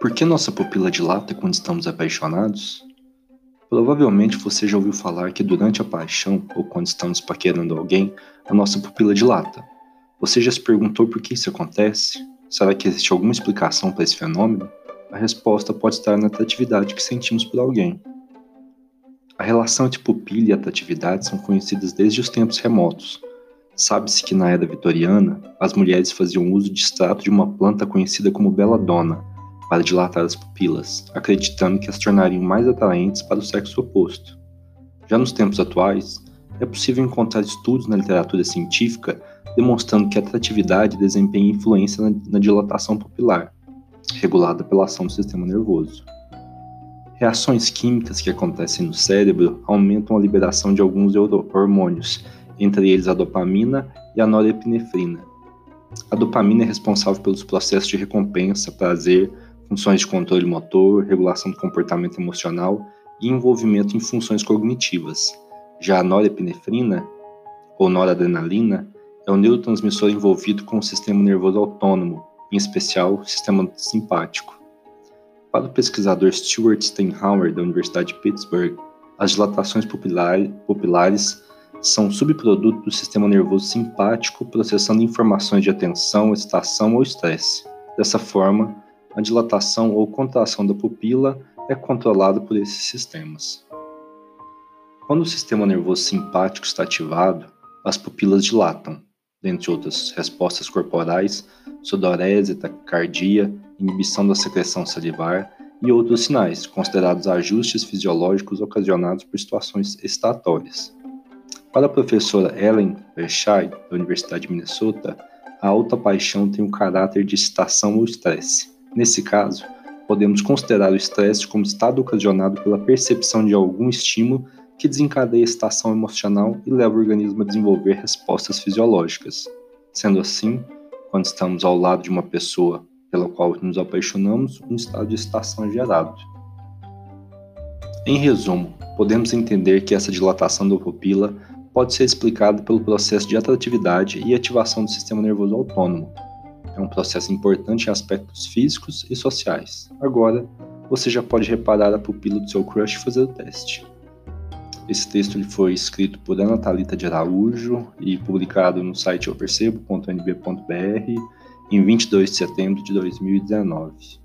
Por que nossa pupila dilata quando estamos apaixonados? Provavelmente você já ouviu falar que durante a paixão ou quando estamos paquerando alguém, a nossa pupila dilata. Você já se perguntou por que isso acontece? Será que existe alguma explicação para esse fenômeno? A resposta pode estar na atratividade que sentimos por alguém. A relação entre pupila e atratividade são conhecidas desde os tempos remotos. Sabe-se que na era vitoriana, as mulheres faziam uso de extrato de uma planta conhecida como belladonna para dilatar as pupilas, acreditando que as tornariam mais atraentes para o sexo oposto. Já nos tempos atuais, é possível encontrar estudos na literatura científica demonstrando que a atratividade desempenha influência na, dilatação pupilar, regulada pela ação do sistema nervoso. Reações químicas que acontecem no cérebro aumentam a liberação de alguns hormônios, entre eles a dopamina e a norepinefrina. A dopamina é responsável pelos processos de recompensa, prazer, funções de controle motor, regulação do comportamento emocional e envolvimento em funções cognitivas. Já a norepinefrina, ou noradrenalina, é o neurotransmissor envolvido com o sistema nervoso autônomo, em especial o sistema simpático. Para o pesquisador Stuart Steinhauer, da Universidade de Pittsburgh, as dilatações pupilares são subproduto do sistema nervoso simpático processando informações de atenção, excitação ou estresse. Dessa forma, a dilatação ou contração da pupila é controlada por esses sistemas. Quando o sistema nervoso simpático está ativado, as pupilas dilatam, dentre outras respostas corporais, sudorese, taquicardia, inibição da secreção salivar e outros sinais, considerados ajustes fisiológicos ocasionados por situações excitatórias. Para a professora Ellen Bershai, da Universidade de Minnesota, a alta paixão tem o caráter de excitação ou estresse. Nesse caso, podemos considerar o estresse como estado ocasionado pela percepção de algum estímulo que desencadeia a excitação emocional e leva o organismo a desenvolver respostas fisiológicas. Sendo assim, quando estamos ao lado de uma pessoa pela qual nos apaixonamos, um estado de excitação é gerado. Em resumo, podemos entender que essa dilatação da pupila pode ser explicada pelo processo de atratividade e ativação do sistema nervoso autônomo, é um processo importante em aspectos físicos e sociais. Agora, você já pode reparar a pupila do seu crush fazer o teste. Esse texto ele foi escrito por Ana Thalita de Araújo e publicado no site eupercebo.nb.br em 22 de setembro de 2019.